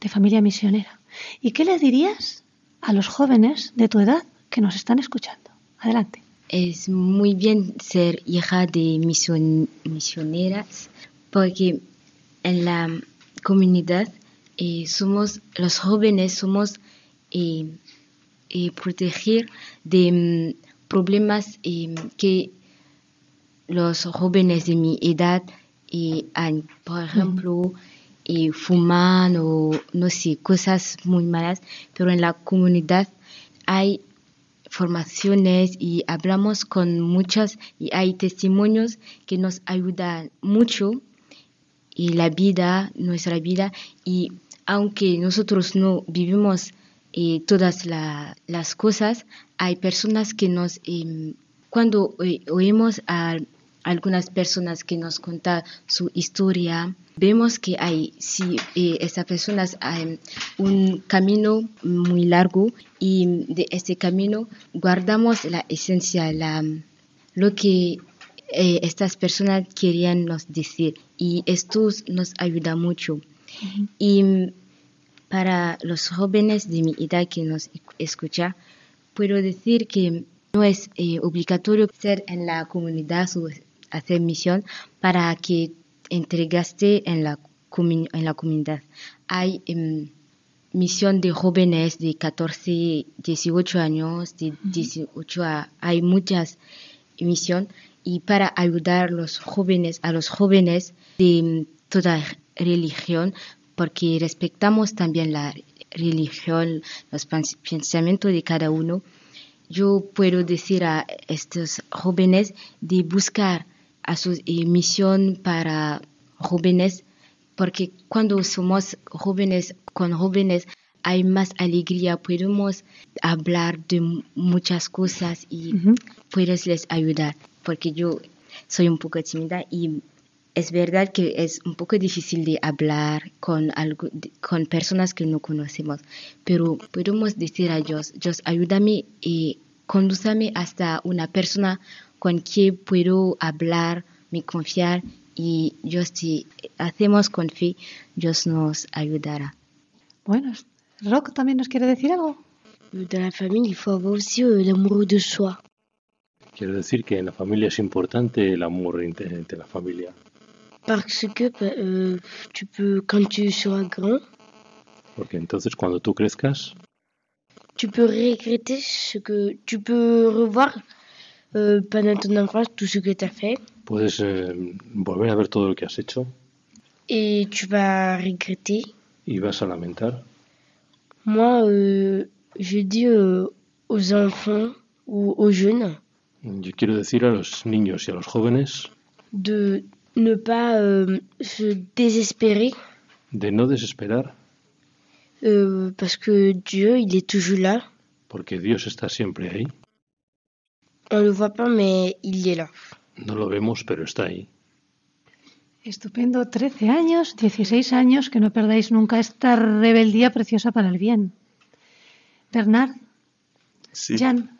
de familia misionera. ¿Y qué le dirías a los jóvenes de tu edad que nos están escuchando? Adelante. Es muy bien ser hija de mision- misioneras porque en la comunidad eh, somos los jóvenes somos eh, eh, proteger de mm, problemas eh, que los jóvenes de mi edad han, por ejemplo, eh, fuman o no sé, cosas muy malas, pero en la comunidad hay formaciones y hablamos con muchos y hay testimonios que nos ayudan mucho y la vida, nuestra vida y aunque nosotros no vivimos eh, todas la- las cosas, hay personas que nos, cuando oímos a algunas personas que nos cuentan su historia, vemos que hay, si eh, estas personas hay un camino muy largo y de este camino guardamos la esencia, la, lo que eh, estas personas querían nos decir. Y esto nos ayuda mucho. Y para los jóvenes de mi edad que nos escuchan, puedo decir que no es eh, obligatorio ser en la comunidad o hacer misión para que entregaste en la, en la comunidad. Hay em, misión de jóvenes de 14, 18 años, de 18 a, hay muchas misión y para ayudar los jóvenes, a los jóvenes de toda religión, porque respetamos también la religión, los pens- pensamientos de cada uno. Yo puedo decir a estos jóvenes de buscar a su eh, misión para jóvenes, porque cuando somos jóvenes con jóvenes hay más alegría, podemos hablar de mu- muchas cosas y puedes les ayudar, porque yo soy un poco tímida y es verdad que es un poco difícil de hablar con, algo, con personas que no conocemos, pero podemos decir a Dios, Dios, ayúdame y condúzame hasta una persona con quien puedo hablar, me confiar y Dios, si hacemos con fe, Dios nos ayudará. Bueno, Rock también nos quiere decir algo. La aussi euh, l'amour de soi. Quiero decir que en la familia es importante el amor entre la familia. Parce que bah, euh, tu peux, quand tu seras grand, Porque entonces cuando tú crezcas, tu peux regretter ce que tu peux revoir euh, pendant ton enfance tout ce que tu as fait puedes eh, volver a ver todo lo que has hecho et tu vas regretter. y vas a lamentar. Moi, euh, je dis euh, aux enfants ou aux jeunes Yo quiero decir a los niños y a los jóvenes de ne pas euh, se désespérer de no desesperar euh, parce que Dieu, il est toujours là. porque Dios está siempre ahí. On le voit pas, mais il est là. No lo vemos, pero está ahí. Estupendo, 13 años, 16 años, que no perdáis nunca esta rebeldía preciosa para el bien. Bernard, Sí. Jan,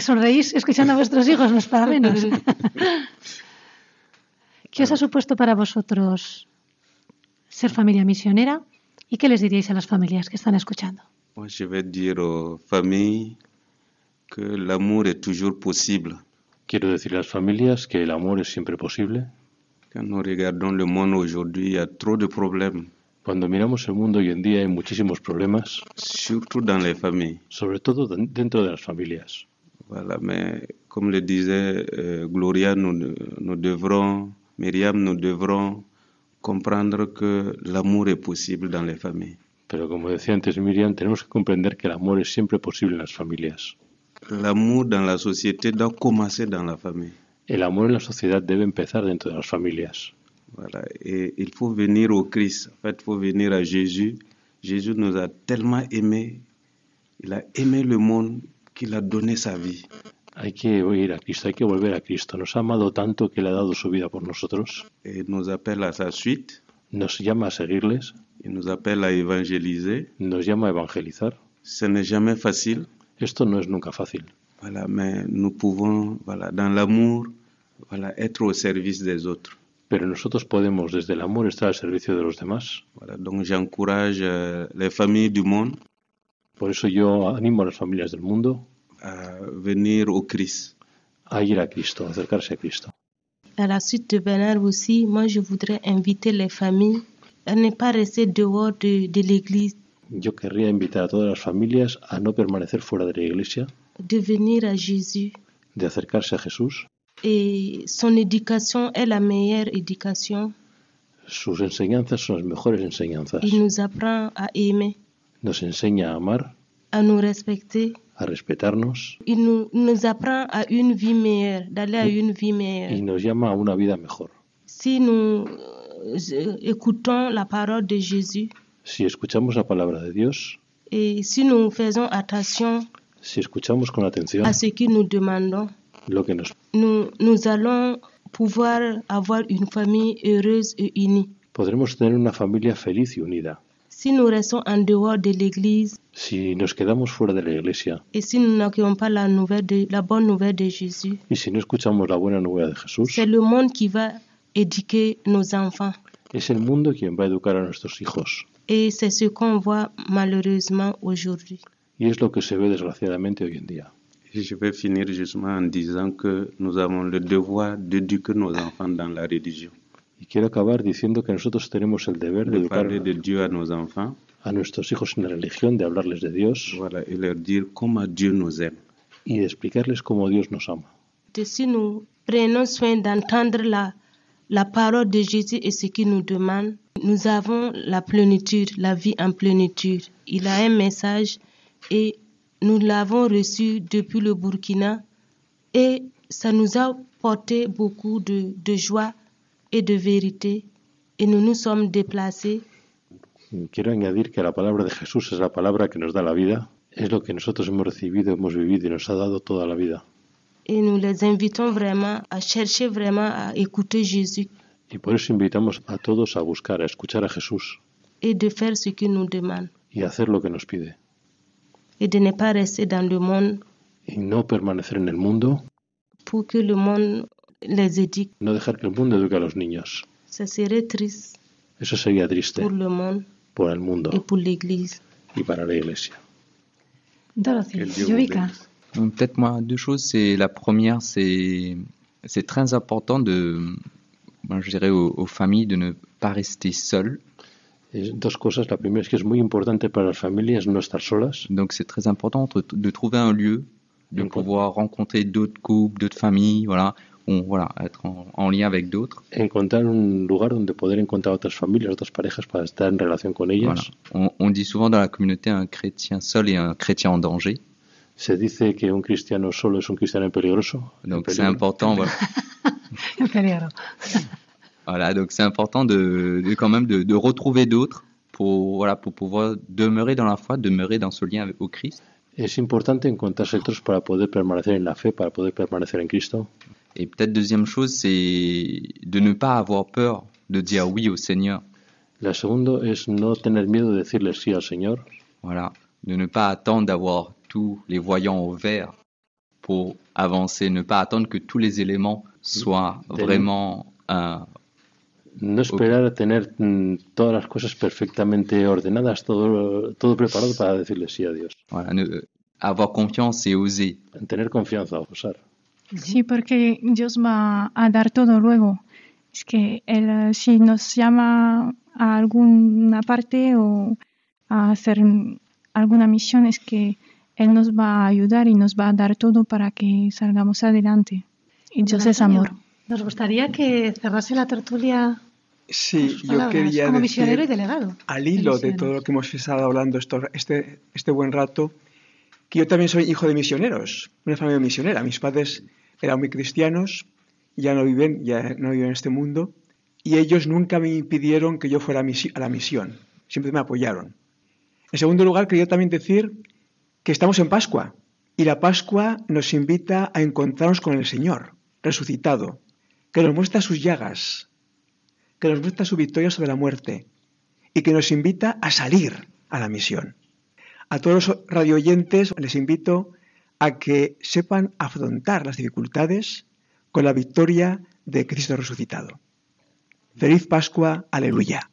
sonreís escuchando a vuestros hijos, no es para menos. [laughs] ¿Qué os ha supuesto para vosotros ser familia misionera? ¿Y qué les diríais a las familias que están escuchando? Moi, je vais dire aux familles que l'amour est toujours possible. Quiero decir a las familias que el amor es siempre posible. Quand nous regardons le monde aujourd'hui, il y a trop de problèmes, Cuando miramos el mundo hoy en día hay muchísimos problemas, surtout dans les familles. sobre todo den- dentro de las familias. Voilà, mais comme le disait euh, Gloria, nous, nous devrons, Myriam, nous devrons comprendre que l'amour est possible dans les familles. Pero como decía antes Miriam, tenemos que comprender que el amor es siempre posible en las familias. L'amour dans la société doit commencer dans la famille. El amor en la sociedad debe empezar dentro de las familias. Voilà, et il faut venir au Christ. En fait, il faut venir à Jésus. Jésus nous a tellement aimés. Il a aimé le monde qu'il a donné sa vie. Hay que ir a Cristo, hay que volver a Cristo. Nos ha amado tanto que le ha dado su vida por nosotros. Et nous appelle à sa suite. Nos llama a seguirles, Il nous appelle à évangéliser nos llama a evangelizar Ce n'est jamais facile, Esto no es nunca fácil, voilà, mais nous pouvons, voilà, dans l'amour, voilà, être au service des autres. pero nosotros podemos desde el amor estar al servicio de los demás. Voilà, donc j'encourage euh, les familles du monde Por eso yo animo a las familias del mundo à venir au Christ. a ir a Cristo, acercarse a Cristo. À la suite de Bernard aussi, moi je voudrais inviter les familles à ne pas rester dehors de, de l'église, Yo querría invitar a todas las familias a no permanecer fuera de la iglesia, de venir à Jésus. de acercarse a Jesús. Et son éducation est la meilleure éducation. Sus enseñanzas son las mejores enseñanzas. Il nous apprend à aimer, Nos enseña a amar, à nous respecter. A respetarnos nous apprend à une vie meilleure, à une vie y meilleure. nos llama a una vida mejor. Si nous euh, écoutons la parole de Jésus Si escuchamos la palabra de Dios, et si nous faisons attention si escuchamos con atención à ce que nous demandons, lo que nos nous, nous allons pouvoir avoir une famille heureuse et unie. podremos tener una familia feliz y unida. Si nous restons en dehors de l'Église Si nos quedamos fuera de la iglesia et si nous n'accueillons pas la, nouvelle de, la bonne nouvelle de Jésus, y si no escuchamos la buena nueva de Jesús, c'est le monde qui va éduquer nos enfants. es el mundo quien va a educar a nuestros hijos. Et c'est ce qu'on voit malheureusement aujourd'hui. Y es lo que se ve desgraciadamente hoy en día. Et je vais finir justement en disant que nous avons le devoir d'éduquer nos enfants dans la religion. Y quiero acabar diciendo que nosotros tenemos el deber de De educar de Dieu à nos enfants, a nuestros hijos en la religión, de hablarles de Dios voilà, et leur dire comment Dieu nous aime. y de explicarles cómo Dios nos ama. Et si nous prenons soin d'entendre la, la parole de Jésus et ce qu'il nous demande, nous avons la plénitude, la vie en plénitude. Il a un message et nous l'avons reçu depuis le Burkina et ça nous a porté beaucoup de, de joie et de vérité et nous nous sommes déplacés Y Quiero añadir que la palabra de Jesús es la palabra que nos da la vida, es lo que nosotros hemos recibido, hemos vivido y nos ha dado toda la vida. et nous les invitons vraiment à chercher vraiment à écouter Jésus Y por eso invitamos a todos a buscar, a escuchar a Jesús et de faire ce qu'il nous demande y a hacer lo que nos pide. et de ne pas rester dans le monde Y no permanecer en el mundo, pour que le monde les éduque. no dejar que el mundo eduque a los niños. Ça serait triste Eso sería triste pour le monde por el mundo et pour l'Église. y para la iglesia. Dorothy, Peut-être moi deux choses. C'est la première, c'est c'est très important de, moi, je dirais aux, aux familles de ne pas rester seules. Es dos cosas. La primera es que es muy importante para las familias no estar solas. Donc c'est très important de, de trouver un lieu, de pouvoir rencontrer d'autres couples, d'autres familles, voilà, on, voilà, être en, en lien avec d'autres. Encontrar un lugar donde poder encontrar otras familias, otras parejas para estar en relación con ellas. Voilà. On, on dit souvent dans la communauté un chrétien seul et un chrétien en danger. Se dice que un cristiano solo es un cristiano peligroso. Donc c'est important, voilà. [laughs] [laughs] Voilà, donc c'est important de, de quand même de, de retrouver d'autres pour voilà pour pouvoir demeurer dans la foi, demeurer dans ce lien avec, au Christ. Es importante encontrarse otros para poder permanecer en la fe, para poder permanecer en Cristo. Et peut-être deuxième chose, c'est de ne pas avoir peur de dire oui au Seigneur. La segunda es no tener miedo de decirle sí al Señor, Voilà, de ne pas attendre d'avoir tous les voyants au vert pour avancer, ne pas attendre que tous les éléments soient Tener- vraiment euh, no esperar a tener mm, todas las cosas perfectamente ordenadas, todo, todo preparado para decirle sí a Dios. voilà, ne- avoir confiance et oser. Tener confianza, osar. Sí, porque Dios va a dar todo luego. Es que Él, eh, si nos llama a alguna parte o a hacer alguna misión, es que Él nos va a ayudar y nos va a dar todo para que salgamos adelante. Y Dios es amor. Nos gustaría que cerrase la tertulia Sí, yo quería como decir, misionero y delegado. al hilo de todo lo que hemos estado hablando esto- este, este buen rato, que yo también soy hijo de misioneros, una familia misionera. Mis padres eran muy cristianos, ya no viven, ya no viven en este mundo, y ellos nunca me impidieron que yo fuera a la misión, siempre me apoyaron. En segundo lugar, quería también decir que estamos en Pascua, y la Pascua nos invita a encontrarnos con el Señor, resucitado, que nos muestra sus llagas, que nos muestra su victoria sobre la muerte y que nos invita a salir a la misión, A todos los radioyentes les invito a que sepan afrontar las dificultades con la victoria de Cristo resucitado. Feliz Pascua, aleluya.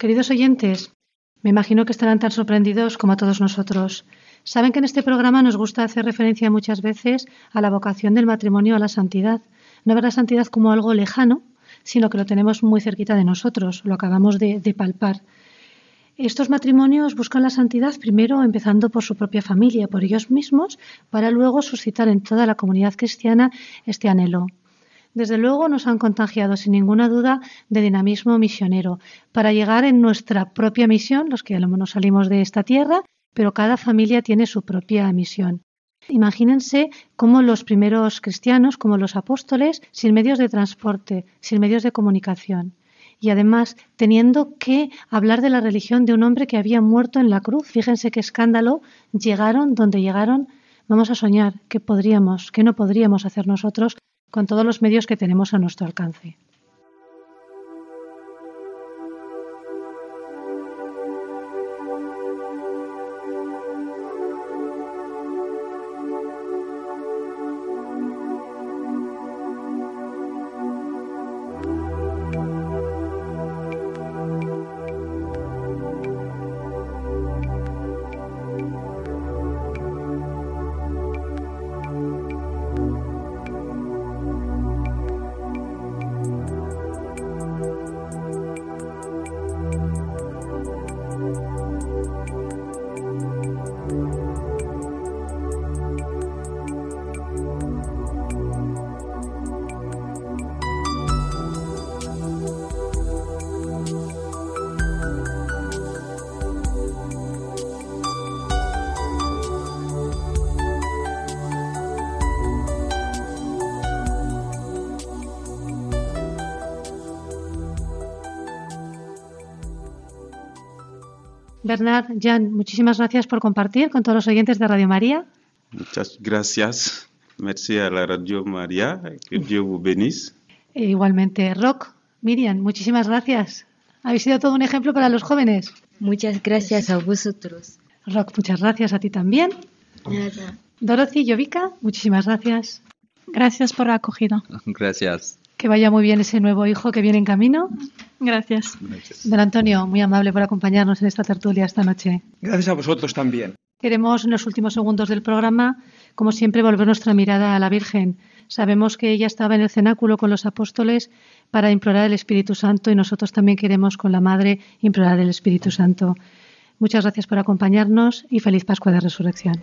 Queridos oyentes, me imagino que estarán tan sorprendidos como todos nosotros. Saben que en este programa nos gusta hacer referencia muchas veces a la vocación del matrimonio a la santidad. No ver la santidad como algo lejano, sino que lo tenemos muy cerquita de nosotros, lo acabamos de, de palpar. Estos matrimonios buscan la santidad primero empezando por su propia familia, por ellos mismos, para luego suscitar en toda la comunidad cristiana este anhelo desde luego nos han contagiado sin ninguna duda de dinamismo misionero para llegar en nuestra propia misión, los que no salimos de esta tierra, pero cada familia tiene su propia misión. Imagínense cómo los primeros cristianos, como los apóstoles, sin medios de transporte, sin medios de comunicación, y además teniendo que hablar de la religión de un hombre que había muerto en la cruz. Fíjense qué escándalo, llegaron donde llegaron. Vamos a soñar qué podríamos, qué no podríamos hacer nosotros con todos los medios que tenemos a nuestro alcance. Bernard, Jan, muchísimas gracias por compartir con todos los oyentes de Radio María. Muchas gracias. Merci a la Radio María. Que Dios vous bénisse. E igualmente, Rock, Miriam, muchísimas gracias. Habéis sido todo un ejemplo para los jóvenes. Muchas gracias a vosotros. Rock, muchas gracias a ti también. Nada. Dorothy, Yovica, muchísimas gracias. Gracias por la acogida. Gracias. Que vaya muy bien ese nuevo hijo que viene en camino. Gracias. Don Antonio, muy amable por acompañarnos en esta tertulia esta noche. Gracias a vosotros también. Queremos en los últimos segundos del programa, como siempre, volver nuestra mirada a la Virgen. Sabemos que ella estaba en el cenáculo con los apóstoles para implorar el Espíritu Santo y nosotros también queremos con la Madre implorar el Espíritu Santo. Muchas gracias por acompañarnos y feliz Pascua de Resurrección.